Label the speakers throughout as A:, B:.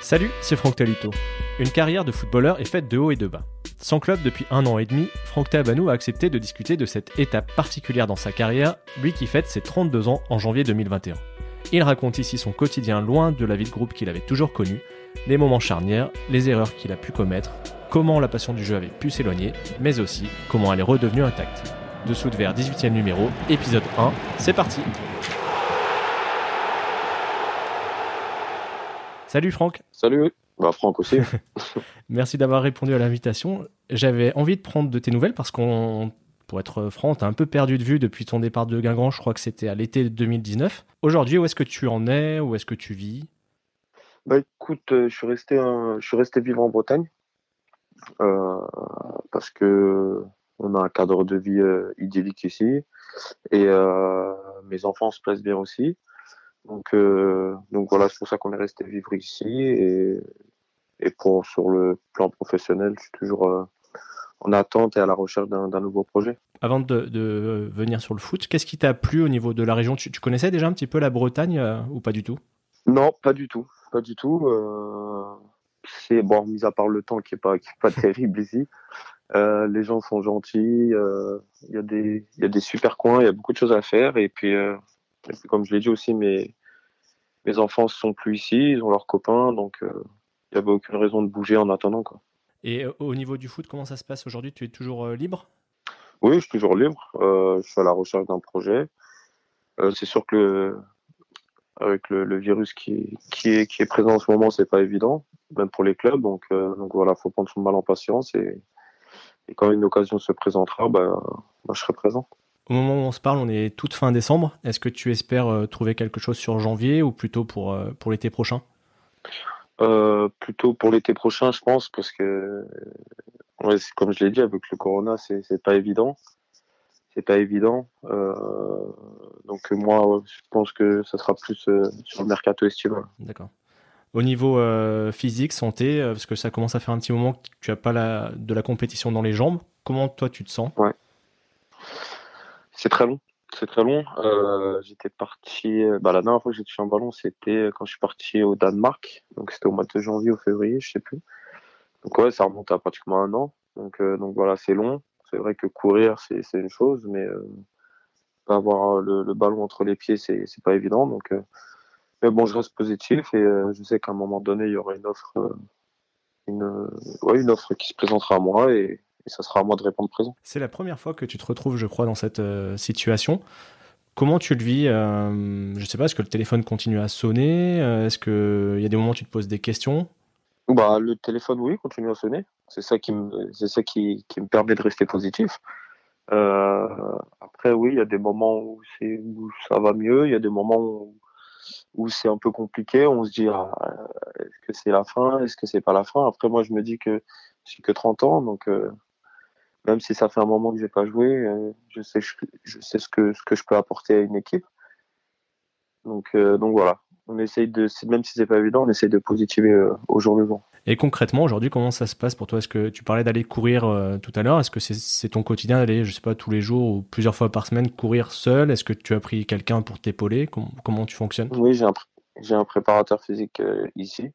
A: Salut, c'est Franck Talito. Une carrière de footballeur est faite de haut et de bas. Sans club depuis un an et demi, Franck Tabanou a accepté de discuter de cette étape particulière dans sa carrière, lui qui fête ses 32 ans en janvier 2021. Il raconte ici son quotidien loin de la vie de groupe qu'il avait toujours connue, les moments charnières, les erreurs qu'il a pu commettre, comment la passion du jeu avait pu s'éloigner, mais aussi comment elle est redevenue intacte. Dessous de verre 18e numéro, épisode 1, c'est parti Salut Franck
B: Salut, bah Franck aussi.
A: Merci d'avoir répondu à l'invitation. J'avais envie de prendre de tes nouvelles parce qu'on, pour être franc, t'as un peu perdu de vue depuis ton départ de Guingamp, je crois que c'était à l'été 2019. Aujourd'hui, où est-ce que tu en es? Où est-ce que tu vis?
B: Bah écoute, euh, je suis resté, je suis resté vivre en Bretagne euh, parce que on a un cadre de vie euh, idyllique ici et mes enfants se plaisent bien aussi. Donc, euh, donc voilà, c'est pour ça qu'on est resté vivre ici. Et, et pour, sur le plan professionnel, je suis toujours euh, en attente et à la recherche d'un nouveau projet.
A: Avant de, de, venir sur le foot, qu'est-ce qui t'a plu au niveau de la région? Tu, tu, connaissais déjà un petit peu la Bretagne euh, ou pas du tout?
B: Non, pas du tout. Pas du tout. c'est bon, mis à part le temps qui est pas, qui est pas terrible ici. les gens sont gentils. Il y, a des, y a des super coins, il y a beaucoup de choses à faire. Et puis, comme je l'ai dit aussi, mes, mes enfants ne sont plus ici, ils ont leurs copains, donc il euh, n'y avait aucune raison de bouger en attendant. Quoi.
A: Et euh, au niveau du foot, comment ça se passe aujourd'hui? Tu es toujours euh, libre?
B: Oui, je suis toujours libre. je suis à la recherche d'un projet. c'est sûr que avec le, virus qui, qui, est, qui est présent en ce moment, c'est pas évident, même pour les clubs. Donc, donc voilà, faut prendre son mal en patience et, et quand une occasion se présentera, bah, bah, je serai présent.
A: Au moment où on se parle, on est toute fin décembre. Est-ce que tu espères euh, trouver quelque chose sur janvier ou plutôt pour, euh, pour l'été prochain?
B: Euh, Plutôt pour l'été prochain, je pense, parce que, comme je l'ai dit, avec le corona, c'est pas évident. C'est pas évident. donc, moi, je pense que ça sera plus sur le mercato estival.
A: D'accord. Au niveau physique, santé, parce que ça commence à faire un petit moment que tu n'as pas la, de la compétition dans les jambes, comment toi tu te sens?
B: Ouais. C'est très long. C'est très long. Euh, j'étais parti. Bah, la dernière fois que j'ai touché un ballon, c'était quand je suis parti au Danemark. Donc c'était au mois de janvier ou février, je sais plus. Donc ouais, ça remonte à pratiquement un an. Donc euh, donc voilà, c'est long. C'est vrai que courir, c'est une chose, mais euh, avoir le, ballon entre les pieds, c'est c'est pas évident. Donc mais bon, je reste positif et je sais qu'à un moment donné, il y aura une offre, une ouais, une offre qui se présentera à moi et et ça sera à moi de répondre présent.
A: C'est la première fois que tu te retrouves, je crois, dans cette euh, situation. Comment tu le vis euh, Je ne sais pas, est-ce que le téléphone continue à sonner euh, Est-ce qu'il y a des moments où tu te poses des questions?
B: Bah, Le téléphone, oui, continue à sonner. C'est ça, qui me, c'est ça qui, qui, me permet de rester positif. après, oui, il y a des moments où, c'est, où ça va mieux, il y a des moments où, où c'est un peu compliqué. On se dit, ah, est-ce que c'est la fin? Est-ce que c'est pas la fin? Après, moi, je me dis que j'ai que 30 ans, donc même si ça fait un moment que j'ai pas joué, euh, je sais, je, sais ce que ce que je peux apporter à une équipe. Donc euh, donc voilà, on essaye de, même si c'est pas évident, on essaye de positiver euh, au jour le jour.
A: Et concrètement, aujourd'hui, comment ça se passe pour toi? Est-ce que tu parlais d'aller courir tout à l'heure? Est-ce que c'est ton quotidien d'aller, je sais pas, tous les jours ou plusieurs fois par semaine courir seul? Est-ce que tu as pris quelqu'un pour t'épauler? Comment, comment, tu fonctionnes?
B: Oui, j'ai un, j'ai un préparateur physique ici.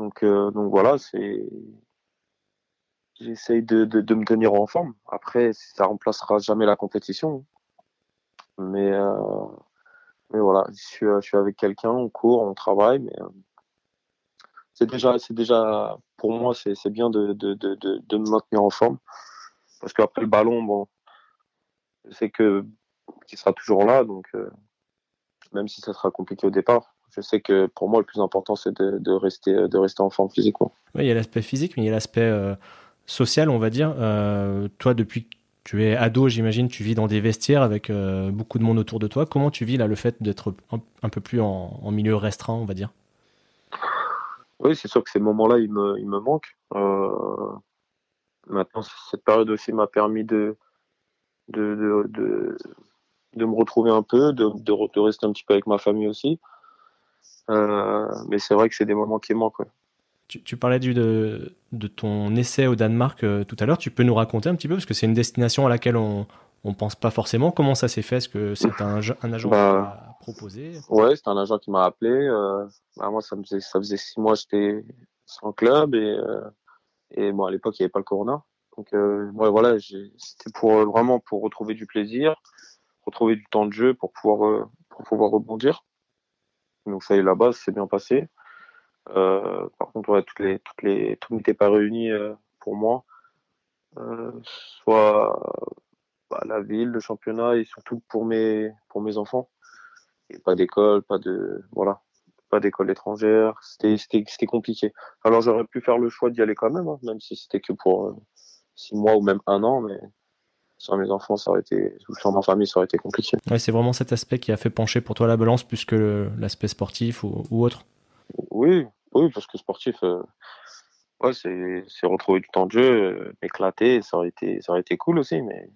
B: Donc, donc voilà, c'est j'essaye de, de, me tenir en forme. Après, ça remplacera jamais la compétition. Mais, euh, mais voilà, je suis, je suis avec quelqu'un, on court, on travaille, mais euh, c'est déjà, c'est déjà, pour moi, c'est, c'est bien de, de, de, de, me maintenir en forme. Parce qu'après le ballon, bon, sais que qu'il sera toujours là, donc euh, même si ça sera compliqué au départ, je sais que pour moi, le plus important, c'est de, de rester, de rester en forme physiquement.
A: Oui, il y a l'aspect physique, mais il y a l'aspect social, on va dire. Euh, toi, depuis que tu es ado, j'imagine, tu vis dans des vestiaires avec euh, beaucoup de monde autour de toi. Comment tu vis là le fait d'être un, peu plus en, milieu restreint, on va dire?
B: Oui, c'est sûr que ces moments-là, ils me, ils me manquent. Euh, maintenant, cette période aussi m'a permis de de, de, me retrouver un peu, de, rester un petit peu avec ma famille aussi. mais c'est vrai que c'est des moments qui manquent.
A: Tu, parlais du, de, de, ton essai au Danemark euh, tout à l'heure. Tu peux nous raconter un petit peu parce que c'est une destination à laquelle on ne pense pas forcément. Comment ça s'est fait? Est-ce que c'est un, un, agent
B: bah,
A: proposé?
B: Ouais, c'était un agent qui m'a appelé. Bah, moi, ça, me faisait, ça faisait six mois que j'étais sans club et, et bon, à l'époque, il n'y avait pas le corona. Donc, ouais, voilà, c'était pour vraiment pour retrouver du plaisir, retrouver du temps de jeu pour pouvoir, pour pouvoir rebondir. Donc, ça y est, là-bas, c'est bien passé. Euh, par contre, toutes les, toutes les, tout n'était pas réuni euh, pour moi. Euh, soit bah, la ville, le championnat et surtout pour mes, pour mes enfants. Et pas d'école, pas de, voilà, pas d'école étrangère. C'était, compliqué. Alors j'aurais pu faire le choix d'y aller quand même, hein, même si c'était que pour six mois ou même un an, mais sans mes enfants, ça aurait été, sans ma famille, ça aurait été compliqué.
A: C'est vraiment cet aspect qui a fait pencher pour toi la balance plus que l'aspect sportif ou autre.
B: Oui, oui, parce que sportif, euh, ouais, c'est retrouver du temps de jeu, euh, m'éclater, ça aurait été, ça aurait été cool aussi, mais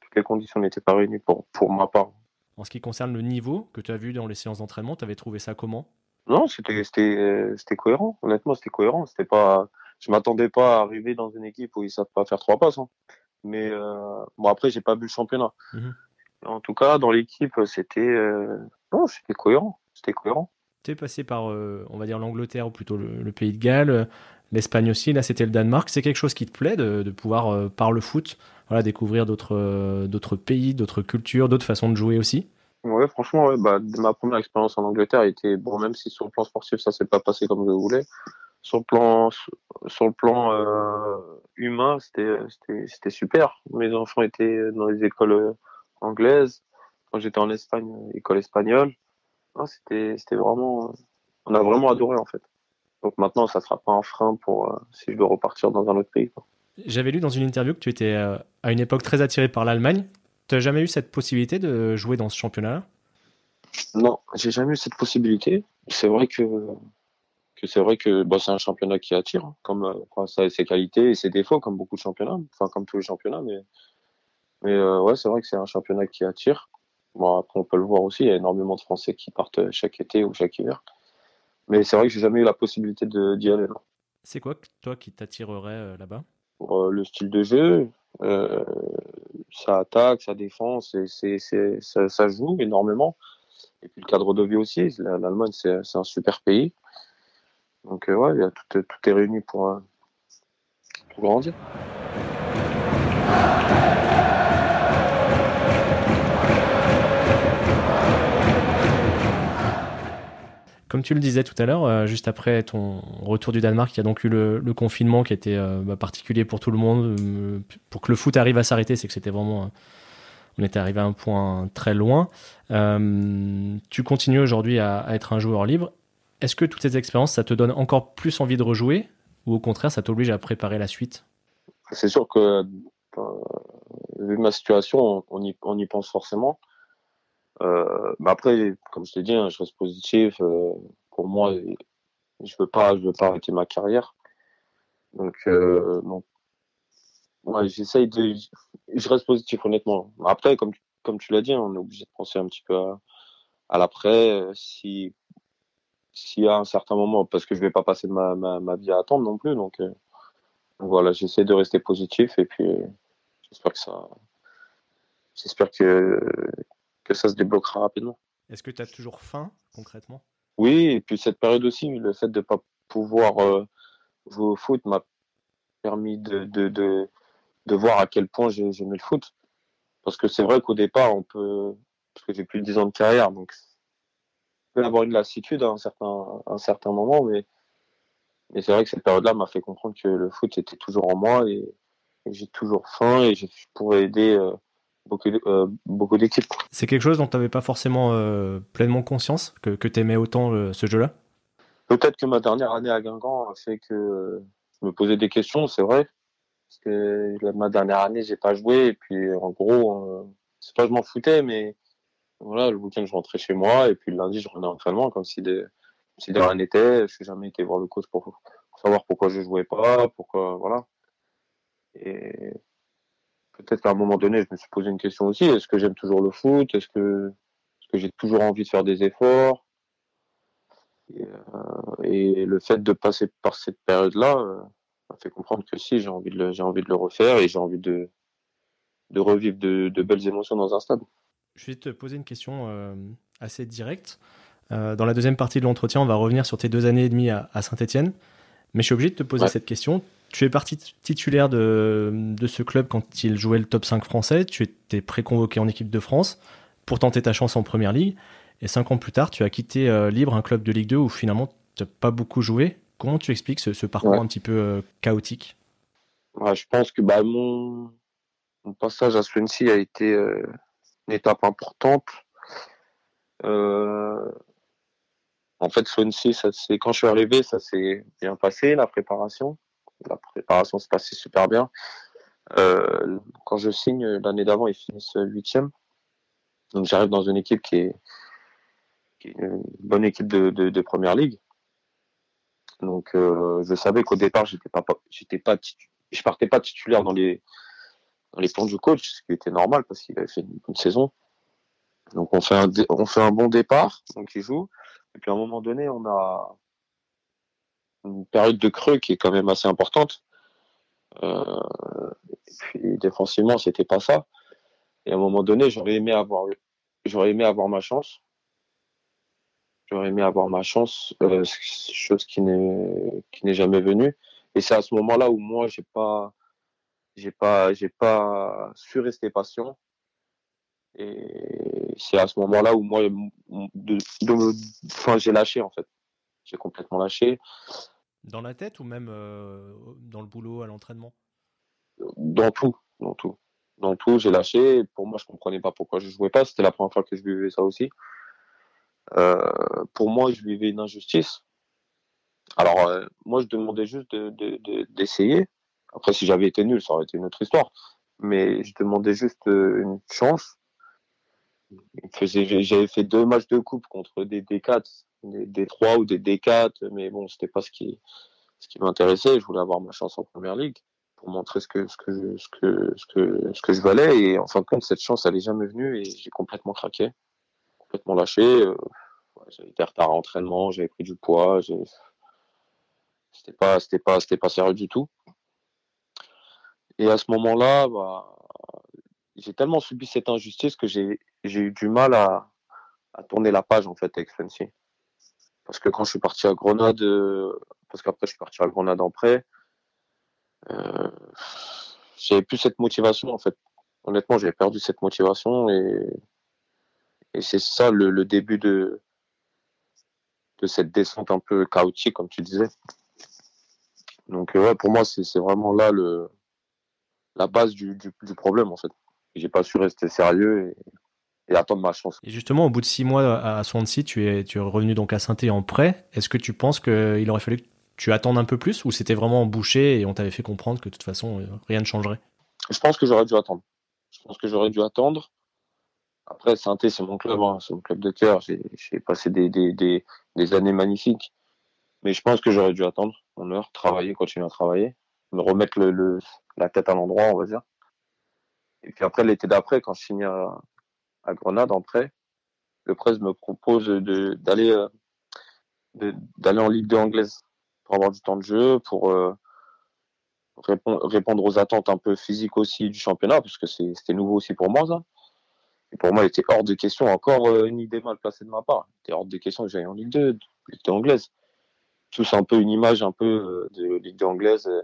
B: toutes les conditions n'étaient pas réunies pour, pour ma part.
A: En ce qui concerne le niveau que tu as vu dans les séances d'entraînement, tu avais trouvé ça comment?
B: Non, c'était c'était cohérent. Honnêtement, c'était cohérent. C'était pas, je m'attendais pas à arriver dans une équipe où ils savent pas faire trois passes. Hein. Mais euh, bon, après, j'ai pas vu le championnat. Mmh en tout cas, dans l'équipe, c'était non, c'était cohérent. C'était cohérent
A: tu es passé par, euh, on va dire, l'Angleterre ou plutôt le, pays de Galles, euh, l'Espagne aussi, là c'était le Danemark. C'est quelque chose qui te plaît de, pouvoir, euh, par le foot, voilà, découvrir d'autres d'autres pays, d'autres cultures, d'autres façons de jouer aussi?
B: Ouais, franchement, bah, ma première expérience en Angleterre était, bon, même si sur le plan sportif ça s'est pas passé comme je voulais, sur le plan, sur le plan humain, c'était super. Mes enfants étaient dans les écoles anglaises. Quand j'étais en Espagne, école espagnole c'était, c'était vraiment, on a vraiment adoré en fait. Donc maintenant, ça sera pas un frein pour euh, si je veux repartir dans un autre pays.
A: J'avais lu dans une interview que tu étais euh, à une époque très attiré par l'Allemagne. Tu n'as jamais eu cette possibilité de jouer dans ce championnat-là?
B: Non, j'ai jamais eu cette possibilité. C'est vrai que, que c'est vrai que bon, c'est un championnat qui attire, hein, comme euh, ça a ses qualités et ses défauts, comme beaucoup de championnats, enfin comme tous les championnats. Mais, mais ouais, c'est vrai que c'est un championnat qui attire. Bon, après, on peut le voir aussi, il y a énormément de Français qui partent chaque été ou chaque hiver. Mais c'est vrai que j'ai jamais eu la possibilité d'y aller.
A: C'est quoi, toi, qui t'attirerait euh, là-bas?
B: Euh, Le style de jeu, euh, ça attaque, ça défend, ça, ça, joue énormément. Et puis le cadre de vie aussi, l'Allemagne, c'est, un super pays. Donc, ouais, y a tout, tout, est réuni pour, pour grandir.
A: Comme tu le disais tout à l'heure, euh, juste après ton retour du Danemark, il y a donc eu le, confinement qui était euh, bah, particulier pour tout le monde. Euh, pour que le foot arrive à s'arrêter, c'est que c'était vraiment. on était arrivé à un point très loin. tu continues aujourd'hui à, être un joueur libre. Est-ce que toutes ces expériences, ça te donne encore plus envie de rejouer ou au contraire, ça t'oblige à préparer la suite?
B: C'est sûr que, vu ma situation, on y, on y pense forcément. Euh, mais après, comme je t'ai dit, hein, je reste positif. Euh, pour moi, je veux pas, je veux pas arrêter ma carrière. Donc, euh, donc ouais, j'essaye de, je reste positif honnêtement. Après, comme comme tu l'as dit, hein, on est obligé de penser un petit peu à, à l'après. Euh, si s'il y un certain moment, parce que je vais pas passer ma, ma, ma vie à attendre non plus. Donc, euh, voilà, j'essaie de rester positif et puis j'espère que ça, j'espère que que ça se débloquera rapidement.
A: Est-ce que tu as toujours faim concrètement?
B: Oui, et puis cette période aussi, le fait de ne pas pouvoir euh, jouer au foot m'a permis de, de, de, de, voir à quel point j'aimais le foot. Parce que c'est vrai qu'au départ, on peut, parce que j'ai plus de 10 ans de carrière, donc on peut avoir une lassitude à un certain, un certain moment, mais, mais c'est vrai que cette période-là m'a fait comprendre que le foot était toujours en moi et, j'ai toujours faim et je pourrais aider. Euh, beaucoup, euh, beaucoup d'équipes.
A: C'est quelque chose dont tu n'avais pas forcément euh, pleinement conscience, que, que tu aimais autant euh, ce jeu-là?
B: Peut-être que ma dernière année à Guingamp a fait que je me posais des questions, c'est vrai. Parce que ma dernière année, j'ai pas joué. Et puis, en gros, c'est pas je m'en foutais, mais voilà, le week-end, je rentrais chez moi. Et puis, le lundi, je revenais en entraînement, comme si de, si de rien n'était. Je suis jamais été voir le coach pour, pour savoir pourquoi je jouais pas, pourquoi, voilà. Et peut-être qu'à un moment donné, je me suis posé une question aussi. Est-ce que j'aime toujours le foot? Est-ce que, est que j'ai toujours envie de faire des efforts? Et, euh, le fait de passer par cette période-là euh, m'a fait comprendre que si, j'ai envie, de le, j'ai envie de le refaire et j'ai envie de, de revivre de, belles émotions dans un stade.
A: Je vais te poser une question euh, assez directe. dans la deuxième partie de l'entretien, on va revenir sur tes deux années et demie à, Saint-Etienne. Mais je suis obligé de te poser cette question. Tu es parti titulaire de, de, ce club quand il jouait le top 5 français. Tu étais préconvoqué en équipe de France pour tenter ta chance en première ligue. Et cinq ans plus tard, tu as quitté libre un club de Ligue 2 où finalement tu n'as pas beaucoup joué. Comment tu expliques ce, parcours un petit peu euh, chaotique?
B: Je pense que bah, mon, passage à Swansea a été euh, une étape importante. Euh, en fait, Swansea, ça, quand je suis arrivé, ça s'est bien passé, la préparation. La préparation s'est passée super bien. quand je signe, l'année d'avant, ils finissent huitième. Donc j'arrive dans une équipe qui est, une bonne équipe de première ligue. Donc euh, je savais qu'au départ j'étais pas j'étais pas je partais pas titulaire dans les dans les plans du coach, ce qui était normal parce qu'il avait fait une bonne saison. Donc on fait un on fait un bon départ, donc il joue. Et puis à un moment donné, on a une période de creux qui est quand même assez importante. Euh, et puis défensivement, c'était pas ça. Et à un moment donné, j'aurais aimé avoir j'aurais aimé avoir ma chance. J'aurais aimé avoir ma chance, euh, chose qui n'est qui n'est jamais venue. Et c'est à ce moment-là où moi j'ai pas j'ai pas j'ai pas su rester patient. Et c'est à ce moment-là où moi de, enfin j'ai lâché en fait. J'ai complètement lâché.
A: Dans la tête ou même euh, dans le boulot, à l'entraînement?
B: Dans tout, dans tout. Dans tout, j'ai lâché. Pour moi, je comprenais pas pourquoi je jouais pas. C'était la première fois que je vivais ça aussi. Euh, pour moi, je vivais une injustice. Alors, euh, moi, je demandais juste d'essayer. De, Après, si j'avais été nul, ça aurait été une autre histoire. Mais je demandais juste une chance. J'avais fait deux matchs de coupe contre des D4, des D3 ou des D4, mais bon, c'était pas ce qui, ce qui m'intéressait. Je voulais avoir ma chance en première ligue pour montrer ce que, ce que, ce que, ce que, ce que je valais. Et en fin de compte, cette chance, elle est jamais venue et j'ai complètement craqué complètement lâché. Euh, j'avais été retard à l'entraînement, j'avais pris du poids, c'était pas, c'était pas, c'était pas sérieux du tout. Et à ce moment-là, bah, j'ai tellement subi cette injustice que j'ai, eu du mal à, tourner la page en fait avec Fancy. Parce que quand je suis parti à Grenade, parce qu'après je suis parti à Grenade en prêt, euh, j'avais plus cette motivation en fait. Honnêtement, j'avais perdu cette motivation et et c'est ça le, début de, de cette descente un peu chaotique, comme tu disais. Donc, euh, ouais, pour moi, c'est vraiment là le, la base du, du, problème, en fait. J'ai pas su rester sérieux et, attendre ma chance.
A: Et justement, au bout de six mois à Swansea, tu es, tu es revenu donc à saint en prêt. Est-ce que tu penses qu'il aurait fallu que tu attendes un peu plus ou c'était vraiment bouché et on t'avait fait comprendre que de toute façon, euh, rien ne changerait?
B: Je pense que j'aurais dû attendre. Je pense que j'aurais dû attendre. Après, saint c'est mon club, hein, c'est mon club de cœur. J'ai passé des, des, des, des, années magnifiques. Mais je pense que j'aurais dû attendre mon heure, travailler, continuer à travailler, me remettre le, le la tête à l'endroit, on va dire. Et puis après, l'été d'après, quand je signe à, à, Grenade en prêt, le presse me propose d'aller euh, d'aller en Ligue 2 anglaise pour avoir du temps de jeu, pour euh, répondre, aux attentes un peu physiques aussi du championnat, parce que c'était nouveau aussi pour moi, ça. Et pour moi, il était hors de question, encore euh, une idée mal placée de ma part. Il était hors de question que j'aille en Ligue 2, Ligue 2 anglaise. Tous un peu une image un peu de Ligue 2 anglaise. Euh,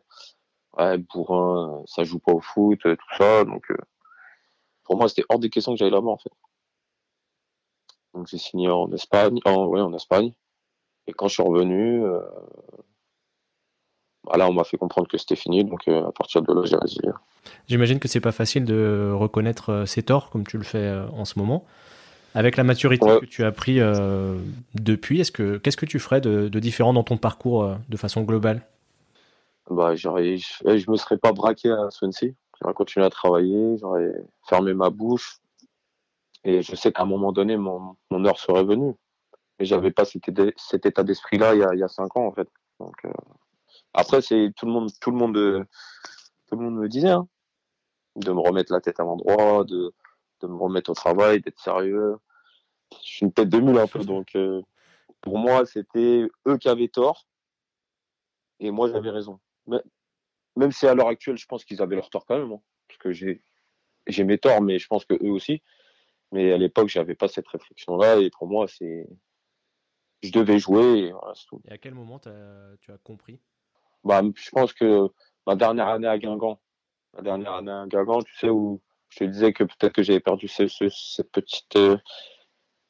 B: ouais, bourrin, ça joue pas au foot, tout ça. Donc, pour moi, c'était hors de question que j'aille là-bas, en fait. Donc, j'ai signé en Espagne, en, ouais, en Espagne. Et quand je suis revenu, bah là, on m'a fait comprendre que c'était fini. Donc, à partir de là, j'ai résilié.
A: J'imagine que c'est pas facile de reconnaître euh, ses torts comme tu le fais euh, en ce moment. Avec la maturité que tu as pris euh, depuis, est-ce que qu'est-ce que tu ferais de, différent dans ton parcours de façon globale?
B: Bah, j'aurais, je me serais pas braqué à Swansea. J'aurais continué à travailler, j'aurais fermé ma bouche. Et je sais qu'à un moment donné, mon, heure serait venue. Mais j'avais pas cet, état d'esprit-là il, y a cinq ans, en fait. Donc, après, c'est tout le monde, tout le monde, tout le monde me disait, hein, de me remettre la tête à l'endroit, de, de me remettre au travail, d'être sérieux. Je suis une tête de mule un peu, donc euh, pour moi, c'était eux qui avaient tort et moi j'avais raison. Mais, même si à l'heure actuelle, je pense qu'ils avaient leur tort quand même, hein, parce que j'ai j'ai mes torts, mais je pense que eux aussi. Mais à l'époque, j'avais pas cette réflexion-là. Et pour moi, c'est. Je devais jouer. Et, voilà, tout.
A: et à quel moment tu as compris?
B: Bah, Je pense que ma dernière année à Guingamp, la dernière année à Guingamp, tu sais, où je te disais que peut-être que j'avais perdu ce, cette petite, euh,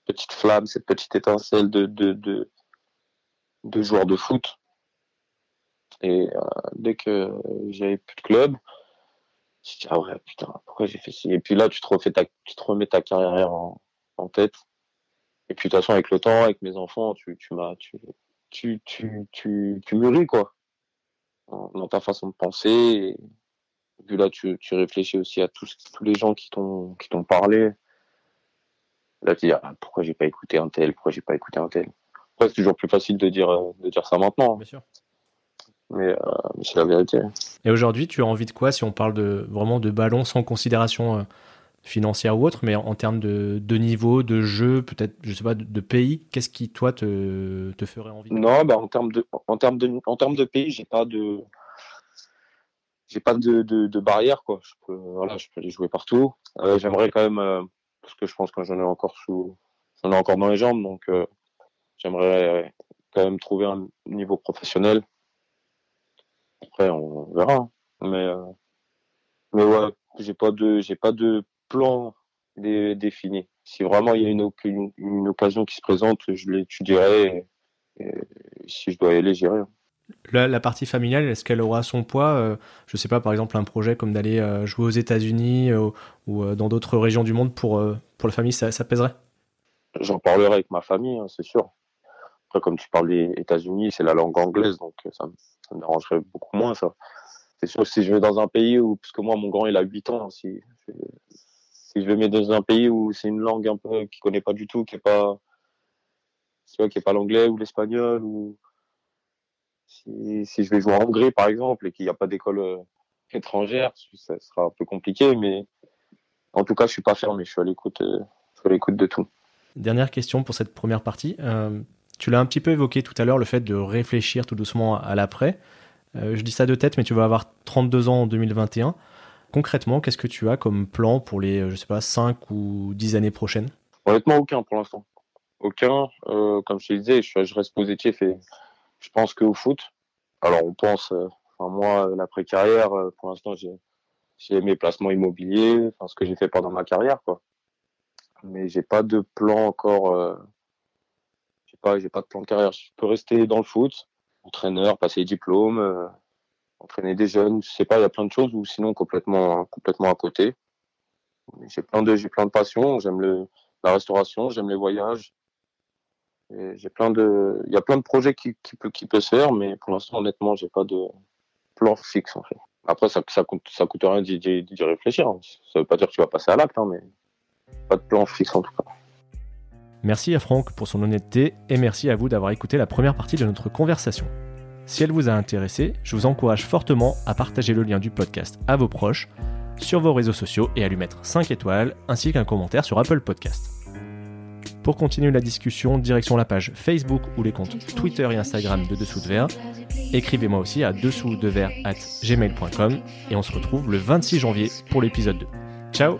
B: petite flamme, cette petite étincelle de, de, de, de joueur de foot. Et euh, dès que j'avais plus de club, je dis, ah ouais, putain, pourquoi j'ai fait ci? Et puis là, tu te, refais ta, tu remets ta carrière en, en tête. Et puis, de toute façon, avec le temps, avec mes enfants, tu, tu m'as, tu, tu, tu, tu, tu mûris, quoi. Dans ta façon de penser. Et puis là, tu, tu réfléchis aussi à tous, tous les gens qui t'ont, parlé. Là, tu dis, ah, pourquoi j'ai pas écouté un tel, pourquoi j'ai pas écouté un tel? Après, c'est toujours plus facile de dire, de dire ça maintenant.
A: Bien sûr.
B: Mais, euh, mais c'est la vérité.
A: Et aujourd'hui, tu as envie de quoi si on parle de vraiment de ballon sans considération euh, financière ou autre, mais en, termes de, de, niveau, de jeu, peut-être, je sais pas, de, de pays, qu'est-ce qui toi te, te ferait envie
B: Non, bah en termes de, en termes de, en termes de pays, j'ai pas de, j'ai pas de, de, barrière quoi. Je peux, voilà, je peux aller jouer partout. Euh, J'aimerais quand même, parce que je pense que j'en ai encore sous, j'en ai encore dans les jambes, donc j'aimerais quand même trouver un niveau professionnel. Après, on verra. Hein. Mais, euh, mais ouais, j'ai pas de, j'ai pas de plan dé, défini. Si vraiment il y a une, une, une, occasion qui se présente, je l'étudierai. Et, et si je dois y aller, j'irai.
A: La, la, partie familiale, est-ce qu'elle aura son poids euh, Je sais pas, par exemple, un projet comme d'aller euh, jouer aux États-Unis euh, ou dans d'autres régions du monde pour, pour la famille, ça, ça pèserait?
B: J'en parlerai avec ma famille, hein, c'est sûr. Après, comme tu parles des États-Unis, c'est la langue anglaise, donc ça, ça me dérangerait beaucoup moins, ça. C'est sûr si je vais dans un pays où, parce que moi, mon grand, il a 8 ans, si, si je vais mettre dans un pays où c'est une langue un peu qu'il connaît pas du tout, qui est pas, tu vois, qui est pas l'anglais ou l'espagnol ou si, si, je vais jouer en Hongrie, par exemple, et qu'il n'y a pas d'école euh, étrangère, ça sera un peu compliqué, mais en tout cas, je suis pas fermé, je suis à l'écoute, euh, à l'écoute de tout.
A: Dernière question pour cette première partie. Euh, tu l'as un petit peu évoqué tout à l'heure, le fait de réfléchir tout doucement à l'après. Euh, je dis ça de tête, mais tu vas avoir 32 ans en 2021. Concrètement, qu'est-ce que tu as comme plan pour les, je sais pas, 5 ou 10 années prochaines?
B: Honnêtement, aucun pour l'instant. Aucun. Euh, comme je te disais, je, reste positif et je pense qu'au foot. Alors, on pense, euh, enfin, moi, l'après-carrière, euh, pour l'instant, j'ai mes placements immobiliers, enfin, ce que j'ai fait pendant ma carrière, quoi. Mais j'ai pas de plan encore. Pas, j'ai pas de plan de carrière. Je peux rester dans le foot, entraîneur, passer les diplômes, euh, entraîner des jeunes. Je sais pas, il y a plein de choses ou sinon complètement, complètement à côté. J'ai plein de, j'ai plein de passions. J'aime le, la restauration, j'aime les voyages. J'ai plein de, il y a plein de projets qui, qui peut, qui peut se faire, mais pour l'instant, honnêtement, j'ai pas de plan fixe en fait. Après, ça, ça coûte, ça coûte rien d'y, d'y réfléchir. Hein. Ça veut pas dire que tu vas passer à l'acte, hein, mais pas de plan fixe en tout cas.
A: Merci à Franck pour son honnêteté et merci à vous d'avoir écouté la première partie de notre conversation. Si elle vous a intéressé, je vous encourage fortement à partager le lien du podcast à vos proches, sur vos réseaux sociaux et à lui mettre 5 étoiles ainsi qu'un commentaire sur Apple Podcast. Pour continuer la discussion, direction la page Facebook ou les comptes Twitter et Instagram de Dessous de Verre. Écrivez-moi aussi à dessous de verre at gmail.com et on se retrouve le 26 janvier pour l'épisode 2. Ciao